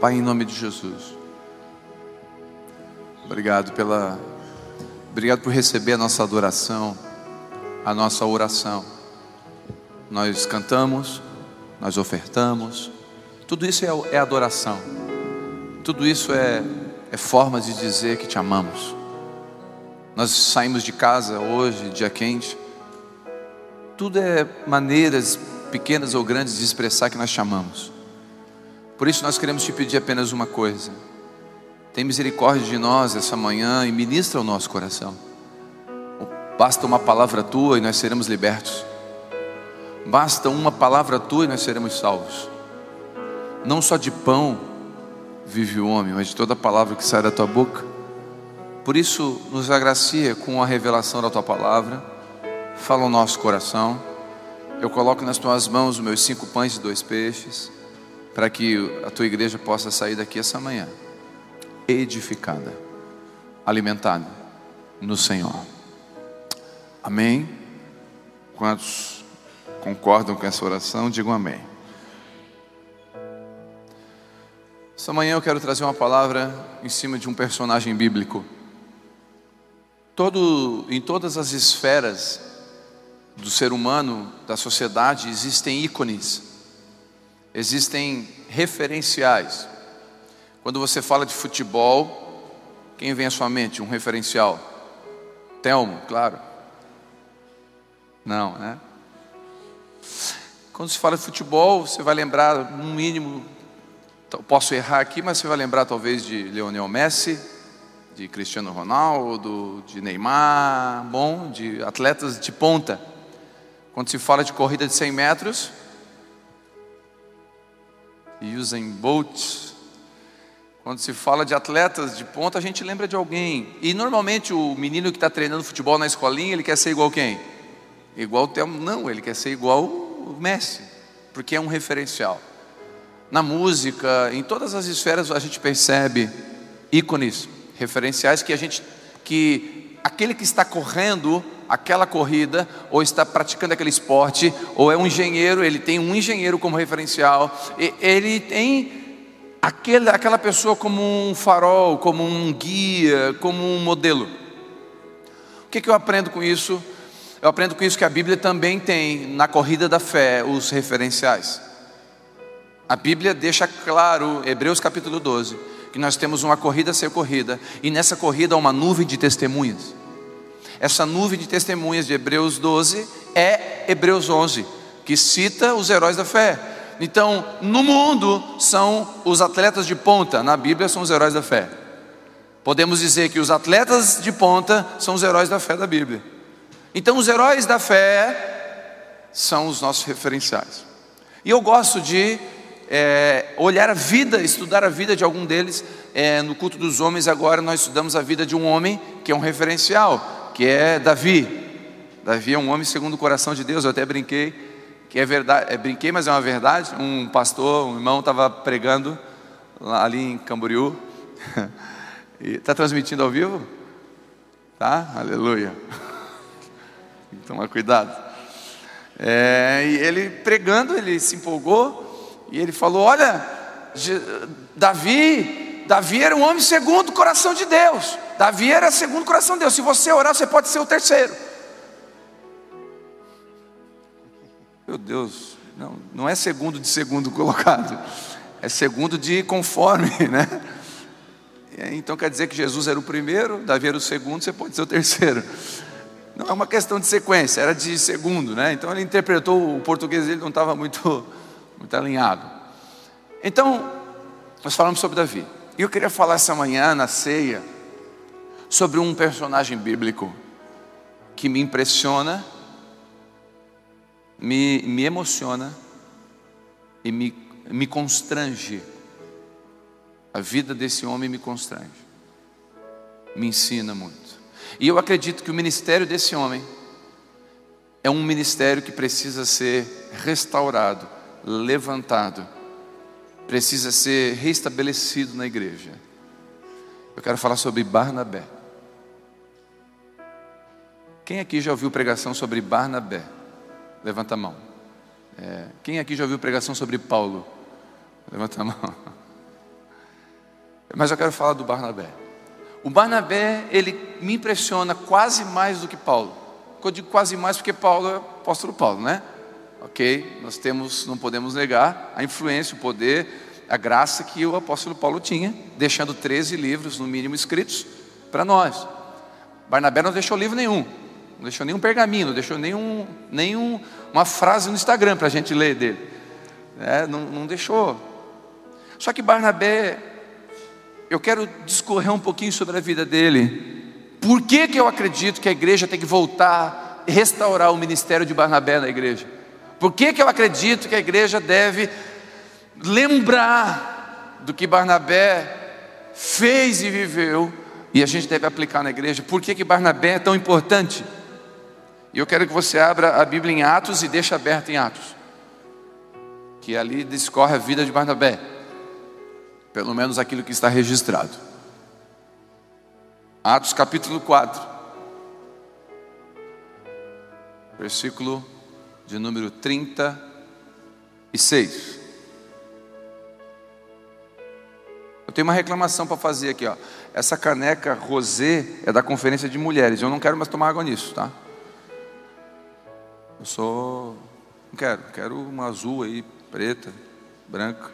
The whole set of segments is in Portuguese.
Pai, em nome de Jesus. Obrigado pela Obrigado por receber a nossa adoração, a nossa oração. Nós cantamos, nós ofertamos, tudo isso é, é adoração, tudo isso é, é forma de dizer que te amamos. Nós saímos de casa hoje, dia quente, tudo é maneiras pequenas ou grandes de expressar que nós te amamos. Por isso nós queremos te pedir apenas uma coisa tem misericórdia de nós essa manhã e ministra o nosso coração. Basta uma palavra tua e nós seremos libertos. Basta uma palavra tua e nós seremos salvos. Não só de pão vive o homem, mas de toda palavra que sai da tua boca. Por isso, nos agracia com a revelação da tua palavra. Fala o nosso coração. Eu coloco nas tuas mãos os meus cinco pães e dois peixes, para que a tua igreja possa sair daqui essa manhã edificada, alimentada no Senhor. Amém? Quantos concordam com essa oração, digam amém. Essa manhã eu quero trazer uma palavra em cima de um personagem bíblico. Todo, em todas as esferas do ser humano, da sociedade, existem ícones, existem referenciais. Quando você fala de futebol, quem vem à sua mente? Um referencial? Telmo, claro. Não, né? Quando se fala de futebol, você vai lembrar, no mínimo, posso errar aqui, mas você vai lembrar talvez de Lionel Messi, de Cristiano Ronaldo, de Neymar, bom, de atletas de ponta. Quando se fala de corrida de 100 metros, Usain Bolt, quando se fala de atletas de ponta, a gente lembra de alguém. E normalmente o menino que está treinando futebol na escolinha, ele quer ser igual quem? Igual o Thelma. Não, ele quer ser igual o Messi, porque é um referencial. Na música, em todas as esferas a gente percebe ícones, referenciais que a gente que aquele que está correndo aquela corrida, ou está praticando aquele esporte, ou é um engenheiro, ele tem um engenheiro como referencial, ele tem aquele, aquela pessoa como um farol, como um guia, como um modelo. O que, que eu aprendo com isso? Eu aprendo com isso que a Bíblia também tem na corrida da fé os referenciais. A Bíblia deixa claro, Hebreus capítulo 12, que nós temos uma corrida a ser corrida, e nessa corrida há uma nuvem de testemunhas. Essa nuvem de testemunhas de Hebreus 12 é Hebreus 11, que cita os heróis da fé. Então, no mundo são os atletas de ponta, na Bíblia são os heróis da fé. Podemos dizer que os atletas de ponta são os heróis da fé da Bíblia. Então, os heróis da fé são os nossos referenciais. E eu gosto de é, olhar a vida, estudar a vida de algum deles. É, no culto dos homens, agora nós estudamos a vida de um homem que é um referencial, que é Davi. Davi é um homem segundo o coração de Deus. Eu até brinquei que é verdade, é, brinquei, mas é uma verdade. Um pastor, um irmão estava pregando lá, ali em Camboriú. Está transmitindo ao vivo? Tá? Aleluia. Toma cuidado. É, e ele pregando, ele se empolgou e ele falou: Olha, Davi, Davi era um homem segundo o coração de Deus. Davi era segundo o coração de Deus. Se você orar, você pode ser o terceiro. Meu Deus, não, não é segundo de segundo colocado, é segundo de conforme, né? Então quer dizer que Jesus era o primeiro, Davi era o segundo, você pode ser o terceiro. Não é uma questão de sequência, era de segundo, né? Então ele interpretou, o português dele não estava muito, muito alinhado. Então, nós falamos sobre Davi. E eu queria falar essa manhã na ceia sobre um personagem bíblico que me impressiona me, me emociona e me, me constrange. A vida desse homem me constrange, me ensina muito. E eu acredito que o ministério desse homem é um ministério que precisa ser restaurado, levantado, precisa ser restabelecido na igreja. Eu quero falar sobre Barnabé. Quem aqui já ouviu pregação sobre Barnabé? Levanta a mão. É, quem aqui já ouviu pregação sobre Paulo? Levanta a mão. Mas eu quero falar do Barnabé. O Barnabé, ele me impressiona quase mais do que Paulo. Eu digo quase mais porque Paulo é apóstolo Paulo, né? Ok? Nós temos, não podemos negar a influência, o poder, a graça que o apóstolo Paulo tinha, deixando 13 livros, no mínimo, escritos para nós. Barnabé não deixou livro nenhum, não deixou nenhum pergaminho, não deixou nenhum, nenhum uma frase no Instagram para a gente ler dele. É, não, não deixou. Só que Barnabé, eu quero discorrer um pouquinho sobre a vida dele. Por que, que eu acredito que a igreja tem que voltar, restaurar o ministério de Barnabé na igreja? Por que, que eu acredito que a igreja deve lembrar do que Barnabé fez e viveu e a gente deve aplicar na igreja? Por que, que Barnabé é tão importante? E eu quero que você abra a Bíblia em Atos e deixe aberta em Atos, que ali discorre a vida de Barnabé, pelo menos aquilo que está registrado. Atos capítulo 4, versículo de número 36. Eu tenho uma reclamação para fazer aqui, ó. Essa caneca rosé é da conferência de mulheres. Eu não quero mais tomar água nisso, tá? Eu sou. Não quero, quero uma azul aí, preta, branca.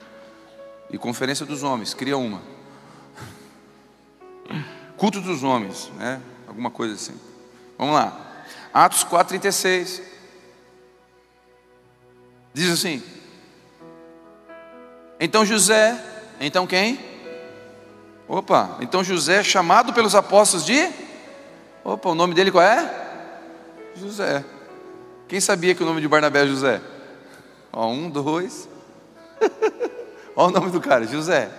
E conferência dos homens, cria uma. Culto dos homens, né? Alguma coisa assim. Vamos lá. Atos 4,36. Diz assim. Então José, então quem? Opa, então José, chamado pelos apóstolos de. Opa, o nome dele qual é? José. Quem sabia que o nome de Barnabé é José? Ó, um, dois. Olha o nome do cara, José.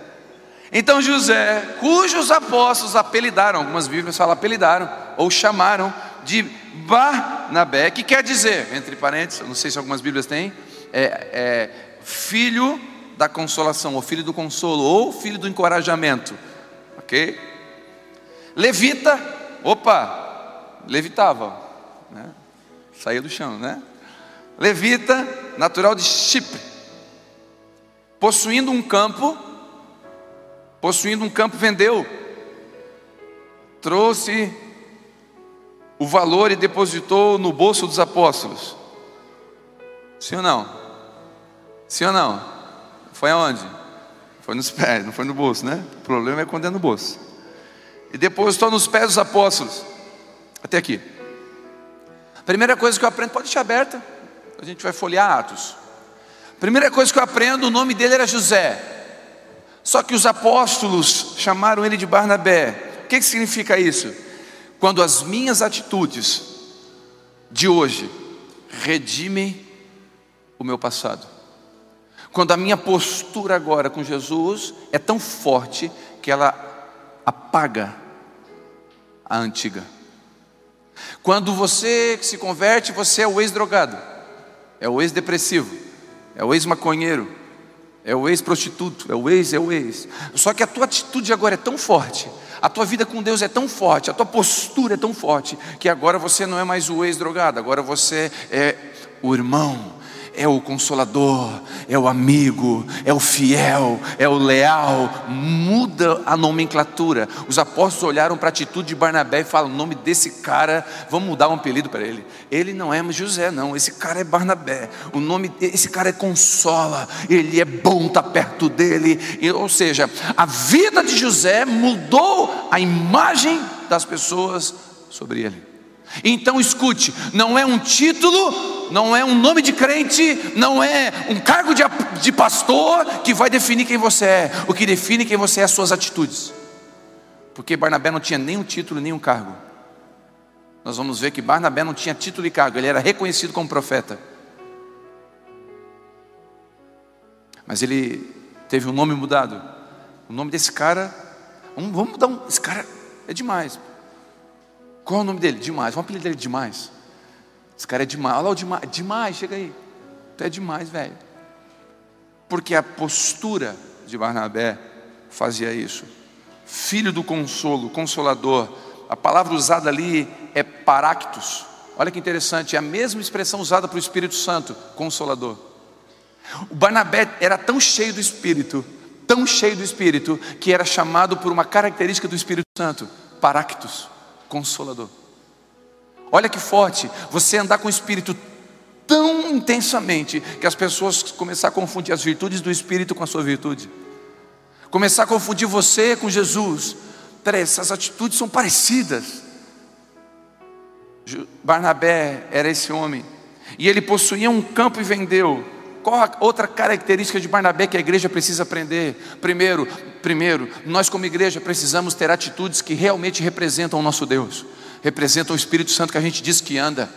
Então José, cujos apóstolos apelidaram, algumas Bíblias falam apelidaram, ou chamaram de Barnabé, que quer dizer, entre parênteses, não sei se algumas Bíblias têm, é, é filho da consolação, ou filho do consolo, ou filho do encorajamento, ok? Levita, opa, levitava, né? Saía do chão, né? Levita, natural de Chipre, possuindo um campo, possuindo um campo, vendeu, trouxe o valor e depositou no bolso dos apóstolos. Sim ou não? Sim ou não? Foi aonde? Foi nos pés, não foi no bolso, né? O problema é quando é no bolso. E depositou nos pés dos apóstolos. Até aqui. Primeira coisa que eu aprendo, pode deixar aberta, a gente vai folhear Atos. Primeira coisa que eu aprendo, o nome dele era José. Só que os apóstolos chamaram ele de Barnabé. O que, que significa isso? Quando as minhas atitudes de hoje redimem o meu passado. Quando a minha postura agora com Jesus é tão forte que ela apaga a antiga. Quando você se converte, você é o ex-drogado, é o ex-depressivo, é o ex-maconheiro, é o ex-prostituto, é o ex, é o ex. Só que a tua atitude agora é tão forte, a tua vida com Deus é tão forte, a tua postura é tão forte, que agora você não é mais o ex-drogado, agora você é o irmão, é o consolador, é o amigo, é o fiel, é o leal. Muda a nomenclatura. Os apóstolos olharam para a atitude de Barnabé e falam: o nome desse cara, vamos mudar um apelido para ele. Ele não é José, não. Esse cara é Barnabé. O nome, esse cara é consola. Ele é bom estar tá perto dele. Ou seja, a vida de José mudou a imagem das pessoas sobre ele. Então escute, não é um título, não é um nome de crente, não é um cargo de, de pastor que vai definir quem você é. O que define quem você é as suas atitudes. Porque Barnabé não tinha nem um título, nem um cargo. Nós vamos ver que Barnabé não tinha título e cargo, ele era reconhecido como profeta. Mas ele teve um nome mudado. O nome desse cara, vamos mudar um, esse cara é demais. Qual é o nome dele? Demais. Vamos apelidar ele demais. Esse cara é demais. Olha lá o demais. Demais, chega aí. Tu é demais, velho. Porque a postura de Barnabé fazia isso. Filho do consolo, consolador. A palavra usada ali é paractus. Olha que interessante, é a mesma expressão usada para o Espírito Santo, consolador. O Barnabé era tão cheio do Espírito, tão cheio do Espírito, que era chamado por uma característica do Espírito Santo, Paractus, consolador. Olha que forte, você andar com o Espírito tão intensamente que as pessoas começar a confundir as virtudes do Espírito com a sua virtude, começar a confundir você com Jesus. Peraí, essas atitudes são parecidas. Barnabé era esse homem, e ele possuía um campo e vendeu. Qual outra característica de Barnabé que a igreja precisa aprender? Primeiro, primeiro, nós como igreja precisamos ter atitudes que realmente representam o nosso Deus, representam o Espírito Santo que a gente diz que anda.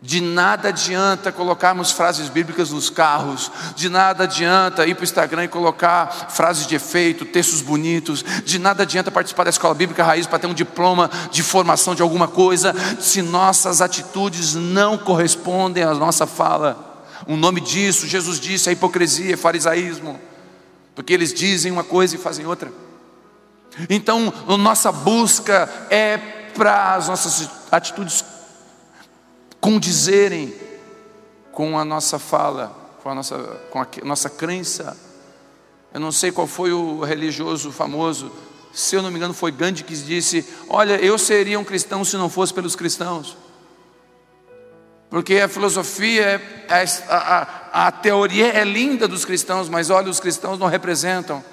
De nada adianta colocarmos frases bíblicas nos carros, de nada adianta ir para o Instagram e colocar frases de efeito, textos bonitos, de nada adianta participar da escola bíblica raiz para ter um diploma de formação de alguma coisa, se nossas atitudes não correspondem à nossa fala. O nome disso, Jesus disse, é hipocrisia, é farisaísmo, porque eles dizem uma coisa e fazem outra. Então, a nossa busca é para as nossas atitudes condizerem com a nossa fala, com a nossa, com a nossa crença. Eu não sei qual foi o religioso famoso, se eu não me engano foi Gandhi que disse: Olha, eu seria um cristão se não fosse pelos cristãos. Porque a filosofia, é, a, a, a teoria é linda dos cristãos, mas olha, os cristãos não representam.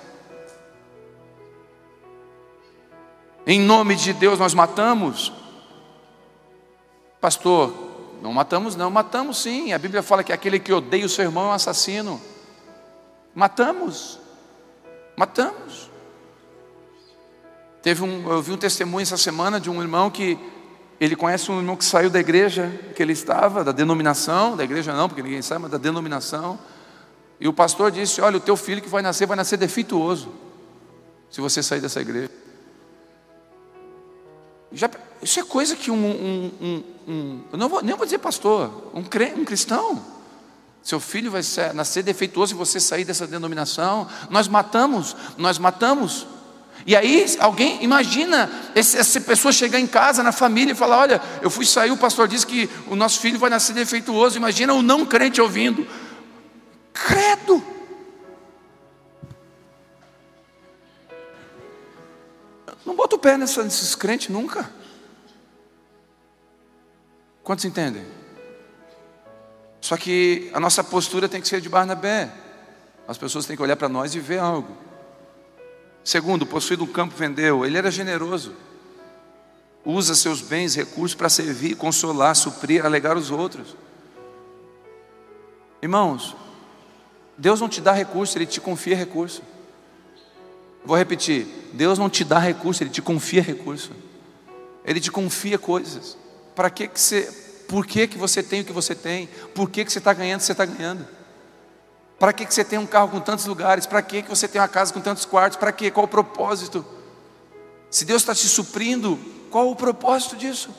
Em nome de Deus nós matamos. Pastor, não matamos, não, matamos sim. A Bíblia fala que aquele que odeia o seu irmão é um assassino. Matamos, matamos. Teve um, eu vi um testemunho essa semana de um irmão que ele conhece um irmão que saiu da igreja que ele estava, da denominação, da igreja não, porque ninguém sabe, mas da denominação. E o pastor disse: Olha, o teu filho que vai nascer vai nascer defeituoso, se você sair dessa igreja. Já, isso é coisa que um, um, um, um eu não vou, nem vou dizer pastor, um, um cristão, seu filho vai ser, nascer defeituoso e você sair dessa denominação, nós matamos, nós matamos. E aí, alguém, imagina, essa pessoa chegar em casa, na família, e falar: Olha, eu fui sair, o pastor disse que o nosso filho vai nascer defeituoso. Imagina o não crente ouvindo, credo. Não bota o pé nessa, nesses crentes nunca. Quantos entendem? Só que a nossa postura tem que ser de Barnabé. As pessoas têm que olhar para nós e ver algo. Segundo, possuído um campo vendeu. Ele era generoso. Usa seus bens, recursos para servir, consolar, suprir, alegar os outros. Irmãos, Deus não te dá recurso, Ele te confia recurso. Vou repetir: Deus não te dá recurso, Ele te confia recurso. Ele te confia coisas. Para que, que você. Por que, que você tem o que você tem? Por que, que você está ganhando o que você está ganhando? Para que, você tem um carro com tantos lugares? Para que, você tem uma casa com tantos quartos? Para que? Qual o propósito? Se Deus está te suprindo, qual o propósito disso?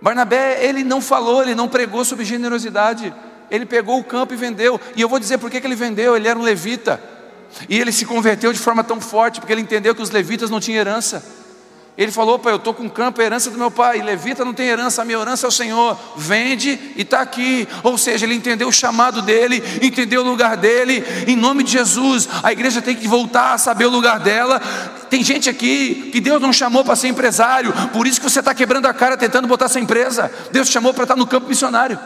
Barnabé, ele não falou, ele não pregou sobre generosidade. Ele pegou o campo e vendeu. E eu vou dizer por que ele vendeu. Ele era um levita. E ele se converteu de forma tão forte, porque ele entendeu que os levitas não tinham herança. Ele falou: Pai, eu estou com campo, é herança do meu pai. Levita não tem herança, a minha herança é o Senhor. Vende e está aqui. Ou seja, ele entendeu o chamado dele, entendeu o lugar dele. Em nome de Jesus, a igreja tem que voltar a saber o lugar dela. Tem gente aqui que Deus não chamou para ser empresário, por isso que você está quebrando a cara tentando botar essa empresa. Deus chamou para estar no campo missionário.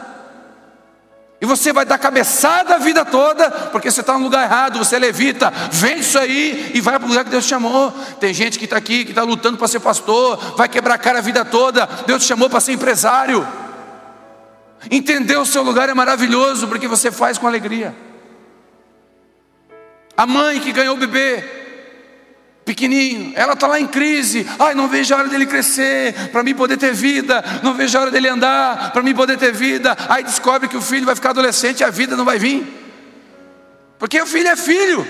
E você vai dar cabeçada a vida toda, porque você está no lugar errado, você é levita, vende isso aí e vai para o lugar que Deus te chamou. Tem gente que está aqui, que está lutando para ser pastor, vai quebrar a cara a vida toda, Deus te chamou para ser empresário. Entender o seu lugar é maravilhoso, porque você faz com alegria. A mãe que ganhou o bebê, pequenininho, ela está lá em crise. Ai, não vejo a hora dele crescer, para mim poder ter vida. Não vejo a hora dele andar, para mim poder ter vida. Aí descobre que o filho vai ficar adolescente e a vida não vai vir, porque o filho é filho.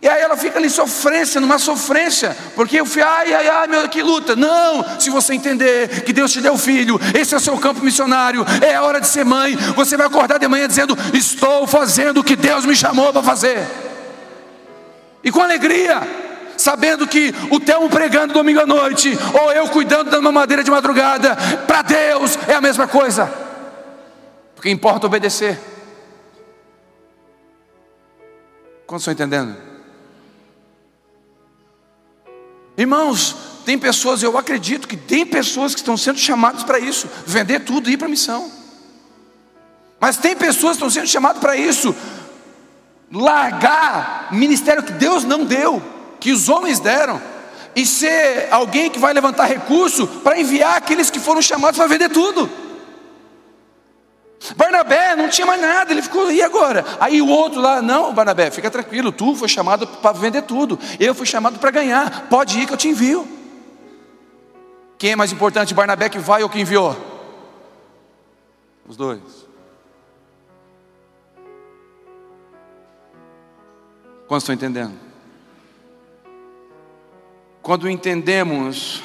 E aí ela fica ali sofrência, numa sofrência, porque o filho, ai, ai, ai, meu, que luta. Não, se você entender que Deus te deu filho, esse é o seu campo missionário, é a hora de ser mãe. Você vai acordar de manhã dizendo: Estou fazendo o que Deus me chamou para fazer e com alegria, sabendo que o Telmo pregando domingo à noite, ou eu cuidando da mamadeira de madrugada, para Deus é a mesma coisa, porque importa obedecer. Quantos estão entendendo? Irmãos, tem pessoas, eu acredito que tem pessoas que estão sendo chamadas para isso, vender tudo e ir para a missão. Mas tem pessoas que estão sendo chamadas para isso, largar ministério que Deus não deu, que os homens deram, e ser alguém que vai levantar recurso para enviar aqueles que foram chamados para vender tudo. Barnabé não tinha mais nada, ele ficou, e agora? Aí o outro lá, não, Barnabé, fica tranquilo, tu foi chamado para vender tudo, eu fui chamado para ganhar, pode ir que eu te envio. Quem é mais importante, Barnabé que vai ou que enviou? Os dois. Quantos estão entendendo? Quando entendemos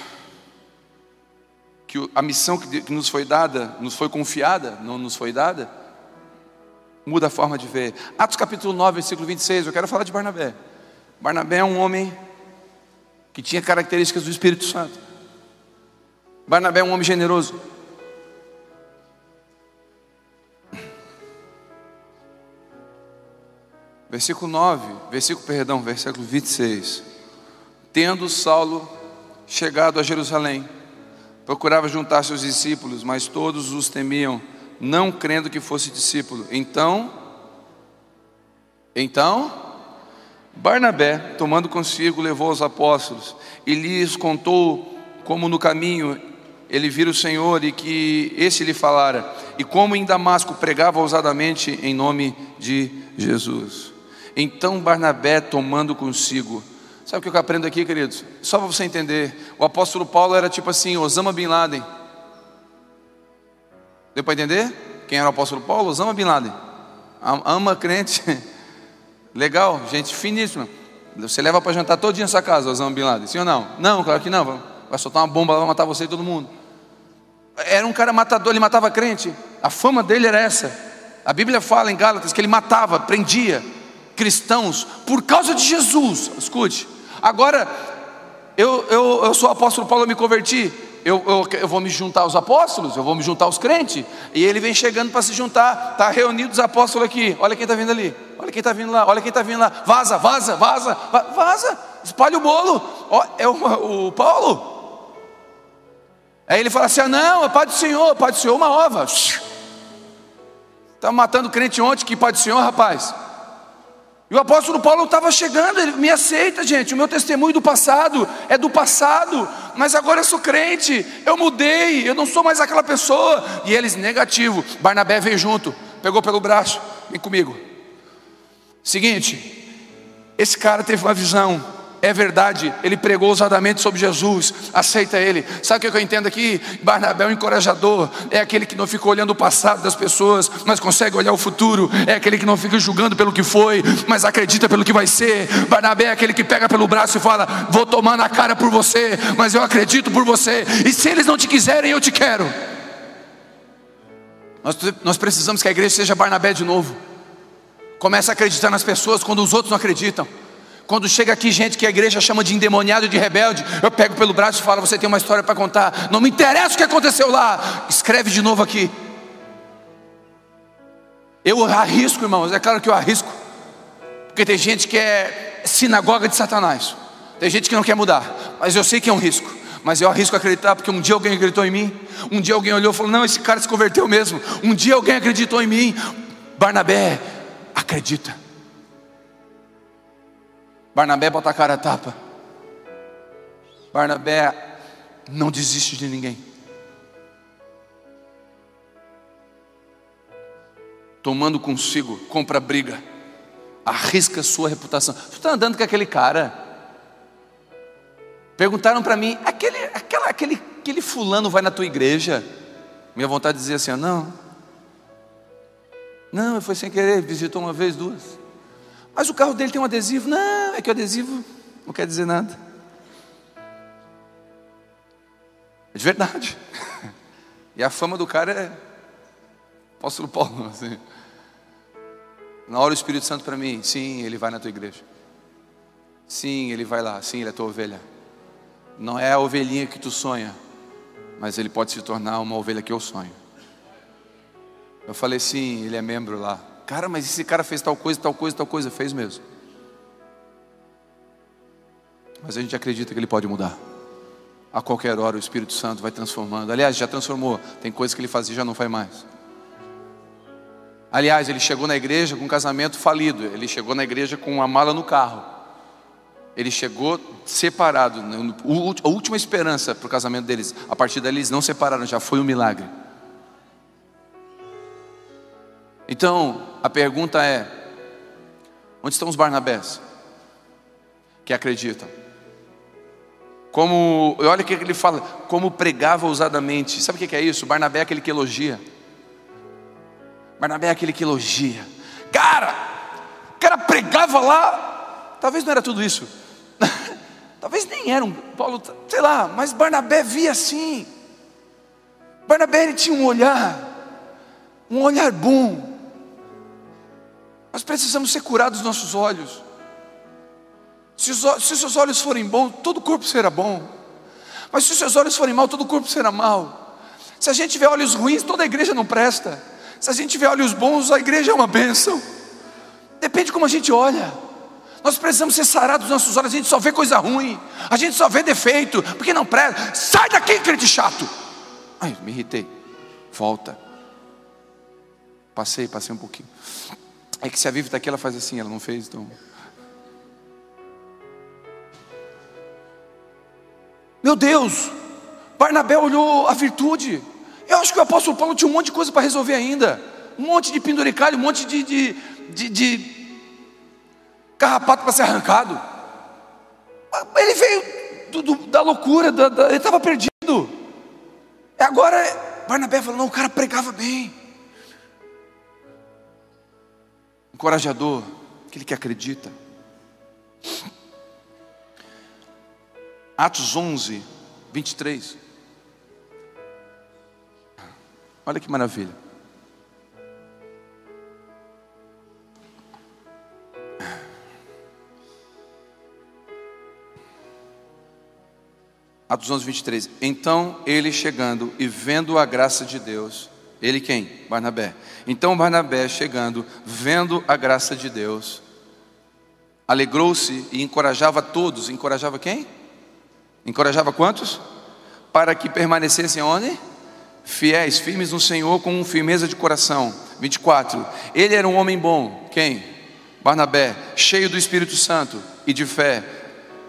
que a missão que nos foi dada, nos foi confiada, não nos foi dada, muda a forma de ver. Atos capítulo 9, versículo 26, eu quero falar de Barnabé. Barnabé é um homem que tinha características do Espírito Santo. Barnabé é um homem generoso. Versículo 9, versículo, perdão, versículo 26. Tendo Saulo chegado a Jerusalém, procurava juntar seus discípulos, mas todos os temiam, não crendo que fosse discípulo. Então, então, Barnabé, tomando consigo, levou os apóstolos e lhes contou como no caminho ele vira o Senhor e que esse lhe falara, e como em Damasco pregava ousadamente em nome de Jesus. Então Barnabé, tomando consigo, Sabe o que eu aprendo aqui, queridos? Só para você entender, o apóstolo Paulo era tipo assim, Osama Bin Laden. Deu para entender? Quem era o apóstolo Paulo? Osama Bin Laden. Ama crente. Legal, gente finíssima. Você leva para jantar dia nessa casa, Osama Bin Laden, sim ou não? Não, claro que não. Vai soltar uma bomba, vai matar você e todo mundo. Era um cara matador, ele matava crente. A fama dele era essa. A Bíblia fala em Gálatas que ele matava, prendia cristãos por causa de Jesus. Escute, Agora, eu, eu, eu sou apóstolo Paulo, eu me converti. Eu, eu, eu, vou me juntar aos apóstolos, eu vou me juntar aos crentes. E ele vem chegando para se juntar. Está reunido os apóstolos aqui. Olha quem está vindo ali. Olha quem está vindo lá. Olha quem está vindo lá. Vaza, vaza, vaza, vaza. Espalha o bolo. É o, o Paulo. Aí ele fala assim: ah, não, é Pai do Senhor, Pai do Senhor, uma ova. Está matando crente ontem, que Pai do Senhor, rapaz. E o apóstolo Paulo estava chegando, ele me aceita, gente. O meu testemunho do passado é do passado, mas agora eu sou crente, eu mudei, eu não sou mais aquela pessoa. E eles, negativo. Barnabé veio junto, pegou pelo braço, vem comigo. Seguinte, esse cara teve uma visão é verdade, ele pregou ousadamente sobre Jesus, aceita ele. Sabe o que eu entendo aqui? Barnabé é um encorajador, é aquele que não fica olhando o passado das pessoas, mas consegue olhar o futuro, é aquele que não fica julgando pelo que foi, mas acredita pelo que vai ser. Barnabé é aquele que pega pelo braço e fala: Vou tomar na cara por você, mas eu acredito por você, e se eles não te quiserem, eu te quero. Nós, nós precisamos que a igreja seja Barnabé de novo. Comece a acreditar nas pessoas quando os outros não acreditam. Quando chega aqui gente que a igreja chama de endemoniado, de rebelde, eu pego pelo braço e falo: Você tem uma história para contar. Não me interessa o que aconteceu lá. Escreve de novo aqui. Eu arrisco, irmãos, é claro que eu arrisco. Porque tem gente que é sinagoga de Satanás. Tem gente que não quer mudar. Mas eu sei que é um risco. Mas eu arrisco acreditar, porque um dia alguém acreditou em mim. Um dia alguém olhou e falou: Não, esse cara se converteu mesmo. Um dia alguém acreditou em mim. Barnabé, acredita. Barnabé bota a cara a tapa. Barnabé não desiste de ninguém. Tomando consigo, compra briga, arrisca sua reputação. Você está andando com aquele cara? Perguntaram para mim, aquele, aquela, aquele, aquele fulano vai na tua igreja? Minha vontade de dizer assim, não. Não, foi sem querer, visitou uma vez, duas. Mas o carro dele tem um adesivo. Não, é que o adesivo não quer dizer nada. É de verdade. E a fama do cara é apóstolo Paulo. Assim. Na hora o Espírito Santo para mim, sim, ele vai na tua igreja. Sim, ele vai lá, sim, ele é tua ovelha. Não é a ovelhinha que tu sonha, mas ele pode se tornar uma ovelha que eu sonho. Eu falei, sim, ele é membro lá. Cara, mas esse cara fez tal coisa, tal coisa, tal coisa. Fez mesmo. mas a gente acredita que ele pode mudar. A qualquer hora o Espírito Santo vai transformando. Aliás, já transformou. Tem coisas que ele fazia e já não faz mais. Aliás, ele chegou na igreja com um casamento falido. Ele chegou na igreja com uma mala no carro. Ele chegou separado. A última esperança para o casamento deles. A partir dali eles não separaram, já foi um milagre. Então, a pergunta é: onde estão os Barnabés que acreditam? Como, olha o que ele fala, como pregava ousadamente. Sabe o que é isso? Barnabé é aquele que elogia. Barnabé é aquele que elogia. Cara, o cara pregava lá. Talvez não era tudo isso. Talvez nem era um Paulo, sei lá, mas Barnabé via assim. Barnabé ele tinha um olhar, um olhar bom. Nós precisamos ser curados dos nossos olhos. Se os, se os seus olhos forem bons, todo o corpo será bom. Mas se os seus olhos forem mal, todo o corpo será mal. Se a gente tiver olhos ruins, toda a igreja não presta. Se a gente tiver olhos bons, a igreja é uma bênção. Depende de como a gente olha. Nós precisamos ser sarados dos nossos olhos, a gente só vê coisa ruim, a gente só vê defeito, porque não presta. Sai daqui, crente chato. Ai, me irritei. Volta. Passei, passei um pouquinho. É que se a Vivi está aqui, ela faz assim, ela não fez, então. Meu Deus, Barnabé olhou a virtude. Eu acho que o apóstolo Paulo tinha um monte de coisa para resolver ainda. Um monte de penduricalho, um monte de, de, de, de carrapato para ser arrancado. Ele veio do, do, da loucura, da, da, ele estava perdido. Agora Barnabé falou: não, o cara pregava bem. Encorajador, aquele que acredita. Atos 11, 23. Olha que maravilha. Atos 11, 23. Então ele chegando e vendo a graça de Deus, ele quem? Barnabé. Então Barnabé, chegando, vendo a graça de Deus, alegrou-se e encorajava todos. Encorajava quem? Encorajava quantos? Para que permanecessem onde? Fiéis, firmes no Senhor, com firmeza de coração. 24. Ele era um homem bom. Quem? Barnabé, cheio do Espírito Santo e de fé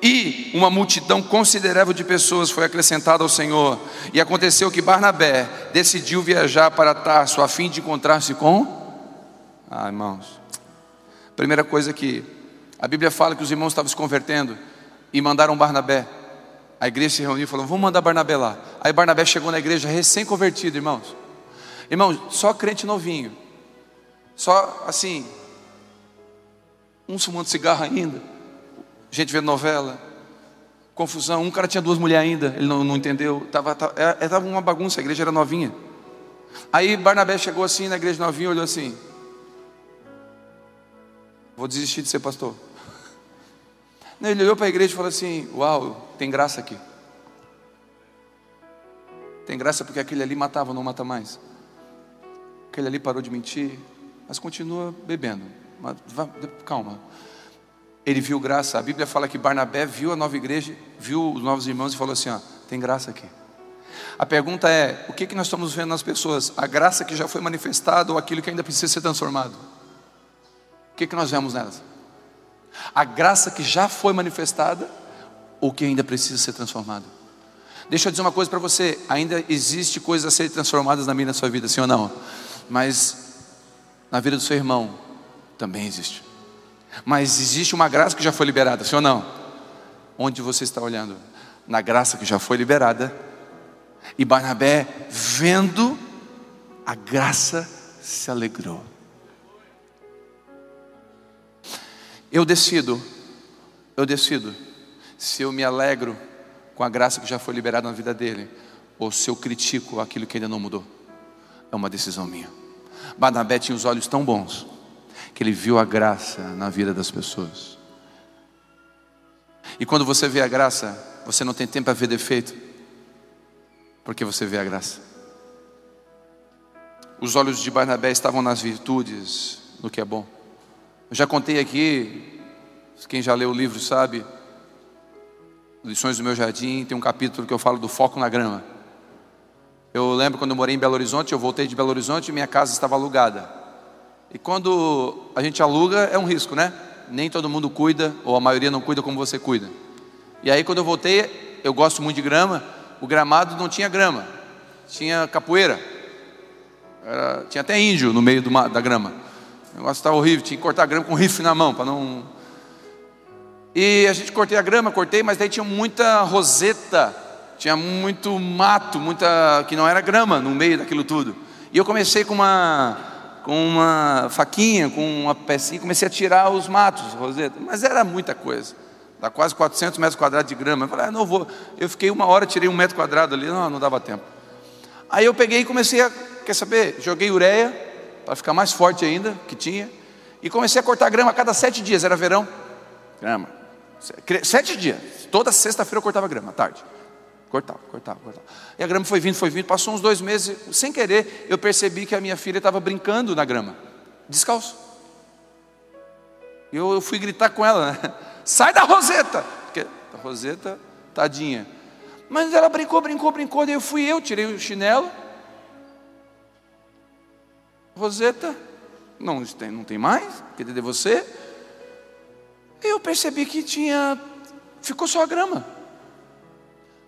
e uma multidão considerável de pessoas foi acrescentada ao Senhor. E aconteceu que Barnabé decidiu viajar para Tarso a fim de encontrar-se com. Ah, irmãos. Primeira coisa que a Bíblia fala que os irmãos estavam se convertendo e mandaram Barnabé. A igreja se reuniu e falou: Vamos mandar Barnabé lá. Aí Barnabé chegou na igreja recém-convertido, irmãos. Irmãos, só crente novinho. Só assim. Um fumando cigarro ainda gente vendo novela, confusão. Um cara tinha duas mulheres ainda, ele não, não entendeu. Tava, tava, era, é, tava uma bagunça, a igreja era novinha. Aí Barnabé chegou assim na igreja novinha, olhou assim: Vou desistir de ser pastor. Ele olhou para a igreja e falou assim: Uau, tem graça aqui. Tem graça porque aquele ali matava, não mata mais. Aquele ali parou de mentir, mas continua bebendo. Mas, calma. Ele viu graça. A Bíblia fala que Barnabé viu a nova igreja, viu os novos irmãos e falou assim: ó, tem graça aqui. A pergunta é: o que, que nós estamos vendo nas pessoas? A graça que já foi manifestada ou aquilo que ainda precisa ser transformado? O que, que nós vemos nelas? A graça que já foi manifestada ou que ainda precisa ser transformado? Deixa eu dizer uma coisa para você: ainda existe coisas a serem transformadas na minha na sua vida, sim ou não? Mas na vida do seu irmão também existe. Mas existe uma graça que já foi liberada, sim ou não? Onde você está olhando? Na graça que já foi liberada. E Barnabé, vendo a graça, se alegrou. Eu decido, eu decido se eu me alegro com a graça que já foi liberada na vida dele, ou se eu critico aquilo que ainda não mudou. É uma decisão minha. Barnabé tinha os olhos tão bons que ele viu a graça na vida das pessoas. E quando você vê a graça, você não tem tempo para ver defeito, porque você vê a graça. Os olhos de Barnabé estavam nas virtudes, no que é bom. Eu já contei aqui, quem já leu o livro sabe, Lições do meu jardim, tem um capítulo que eu falo do foco na grama. Eu lembro quando eu morei em Belo Horizonte, eu voltei de Belo Horizonte e minha casa estava alugada. E quando a gente aluga, é um risco, né? Nem todo mundo cuida, ou a maioria não cuida como você cuida. E aí, quando eu voltei, eu gosto muito de grama, o gramado não tinha grama, tinha capoeira. Era, tinha até índio no meio do, da grama. O negócio estava horrível, tinha que cortar a grama com rifle na mão, para não. E a gente cortei a grama, cortei, mas daí tinha muita roseta tinha muito mato, muita que não era grama no meio daquilo tudo. E eu comecei com uma com uma faquinha, com uma pecinha, comecei a tirar os matos, roseta, mas era muita coisa. Dá quase 400 metros quadrados de grama. Eu falei, ah, não vou. Eu fiquei uma hora, tirei um metro quadrado ali, não, não dava tempo. Aí eu peguei e comecei a, quer saber, joguei ureia, para ficar mais forte ainda, que tinha, e comecei a cortar grama a cada sete dias, era verão, grama. Sete dias, toda sexta-feira eu cortava grama, à tarde. Cortava, cortava, cortava. E a grama foi vindo, foi vindo. Passou uns dois meses, sem querer, eu percebi que a minha filha estava brincando na grama, descalço. Eu, eu fui gritar com ela, né? Sai da roseta! Porque a roseta, tadinha. Mas ela brincou, brincou, brincou. Daí eu fui eu, tirei o chinelo. Roseta, não tem, não tem mais, queria de você. Eu percebi que tinha, ficou só a grama.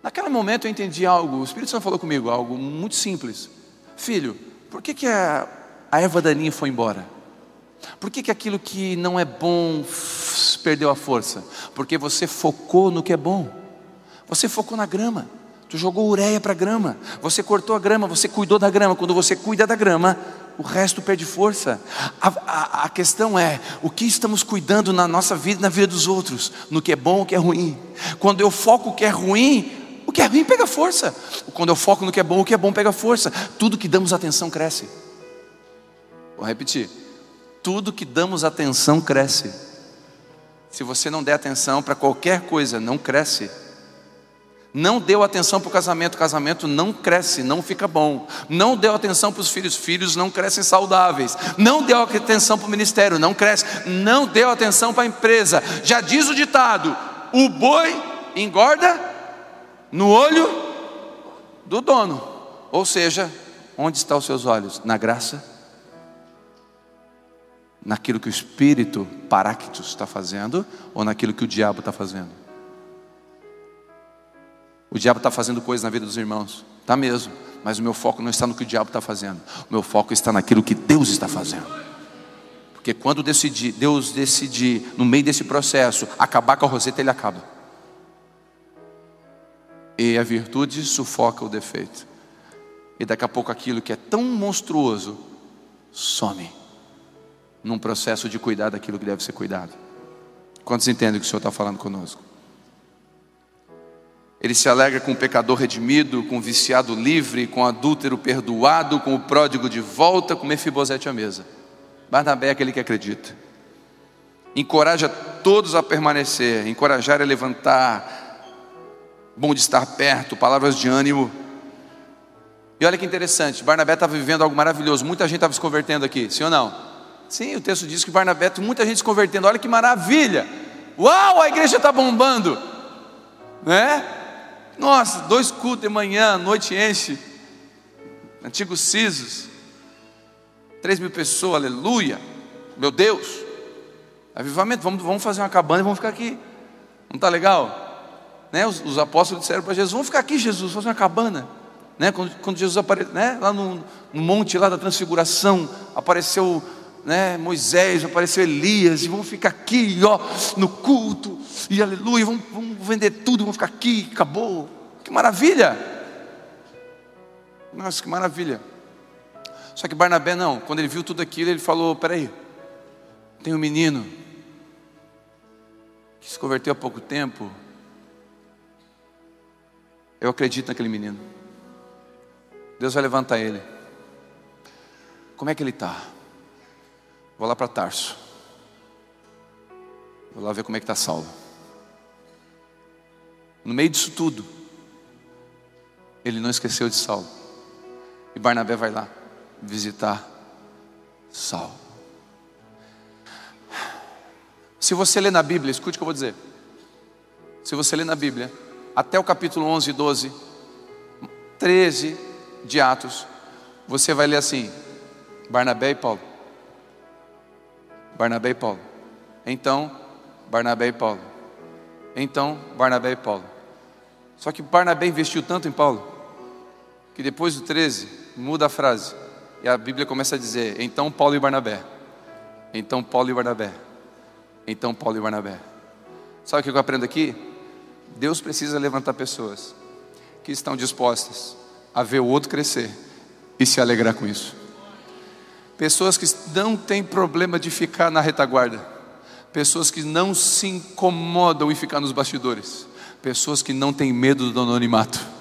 Naquele momento eu entendi algo, o Espírito Santo falou comigo, algo muito simples. Filho, por que, que a, a erva daninha foi embora? Por que, que aquilo que não é bom perdeu a força? Porque você focou no que é bom. Você focou na grama. Tu jogou ureia para a grama. Você cortou a grama, você cuidou da grama. Quando você cuida da grama, o resto perde força. A, a, a, questão é: o que estamos cuidando na nossa vida e na vida dos outros? No que é bom ou o que é ruim? Quando eu foco o que é ruim, o que é ruim pega força. Quando eu foco no que é bom, o que é bom pega força. Tudo que damos atenção cresce. Vou repetir. Tudo que damos atenção cresce. Se você não der atenção para qualquer coisa, não cresce. Não deu atenção para o casamento, casamento não cresce, não fica bom. Não deu atenção para os filhos, filhos não crescem saudáveis. Não deu atenção para o ministério, não cresce. Não deu atenção para a empresa. Já diz o ditado: o boi engorda no olho do dono. Ou seja, onde estão os seus olhos? Na graça? Naquilo que o Espírito Paráctus está fazendo ou naquilo que o diabo está fazendo? O diabo está fazendo coisas na vida dos irmãos, está mesmo, mas o meu foco não está no que o diabo está fazendo, o meu foco está naquilo que Deus está fazendo. Porque quando decidir, Deus decidir, no meio desse processo, acabar com a roseta, ele acaba. E a virtude sufoca o defeito. E daqui a pouco aquilo que é tão monstruoso some num processo de cuidar daquilo que deve ser cuidado. Quantos entendem o que o Senhor está falando conosco? Ele se alegra com o pecador redimido, com o viciado livre, com o adúltero perdoado, com o pródigo de volta, com Mefibosete à mesa. Barnabé é aquele que acredita. Encoraja todos a permanecer, encorajar a levantar, bom de estar perto, palavras de ânimo. E olha que interessante, Barnabé estava vivendo algo maravilhoso, muita gente estava se convertendo aqui, sim ou não? Sim, o texto diz que Barnabé, muita gente se convertendo, olha que maravilha! Uau, a igreja está bombando, né? Nossa, dois cultos de manhã, noite enche, antigos sisos, três mil pessoas, aleluia, meu Deus, avivamento, vamos, vamos fazer uma cabana e vamos ficar aqui, não está legal? Né, os, os apóstolos disseram para Jesus: Vamos ficar aqui, Jesus, fazer uma cabana. Né, quando, quando Jesus apareceu, né, lá no, no, monte lá da transfiguração, apareceu né, Moisés, apareceu Elias, e vamos ficar aqui, ó, no culto, e aleluia, vamos, vamos vender tudo, vamos ficar aqui, acabou. Que maravilha! Nossa, que maravilha. Só que Barnabé não, quando ele viu tudo aquilo, ele falou: peraí, tem um menino que se converteu há pouco tempo, eu acredito naquele menino. Deus vai levantar ele. Como é que ele está? Vou lá para Tarso. Vou lá ver como é que está Saulo. No meio disso tudo, ele não esqueceu de Saulo. E Barnabé vai lá visitar Saulo. Se você ler na Bíblia, escute o que eu vou dizer. Se você ler na Bíblia, até o capítulo 11 e 12, 13 de Atos, você vai ler assim: Barnabé e Paulo. Barnabé e Paulo. Então, Barnabé e Paulo. Então, Barnabé e Paulo. Só que Barnabé investiu tanto em Paulo, que depois do 13, muda a frase. E a Bíblia começa a dizer: Então Paulo e Barnabé. Então Paulo e Barnabé. Então Paulo e Barnabé. Sabe o que eu aprendo aqui? Deus precisa levantar pessoas que estão dispostas a ver o outro crescer e se alegrar com isso. Pessoas que não têm problema de ficar na retaguarda. Pessoas que não se incomodam em ficar nos bastidores. Pessoas que não têm medo do anonimato.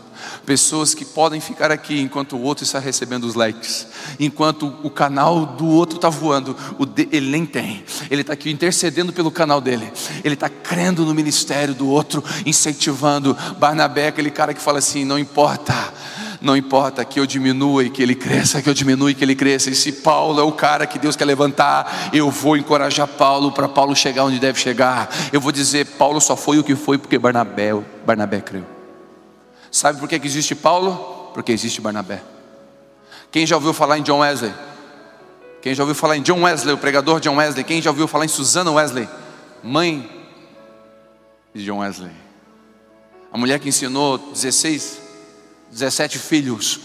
Pessoas que podem ficar aqui enquanto o outro está recebendo os likes, enquanto o canal do outro está voando, de, ele nem tem. Ele está aqui intercedendo pelo canal dele, ele está crendo no ministério do outro, incentivando. Barnabé, aquele cara que fala assim: não importa, não importa que eu diminua e que ele cresça, que eu diminua e que ele cresça. E se Paulo é o cara que Deus quer levantar, eu vou encorajar Paulo para Paulo chegar onde deve chegar. Eu vou dizer, Paulo só foi o que foi porque Barnabé, Barnabé creu. Sabe por que existe Paulo? Porque existe Barnabé. Quem já ouviu falar em John Wesley? Quem já ouviu falar em John Wesley, o pregador John Wesley? Quem já ouviu falar em Susana Wesley? Mãe de John Wesley. A mulher que ensinou 16 17 filhos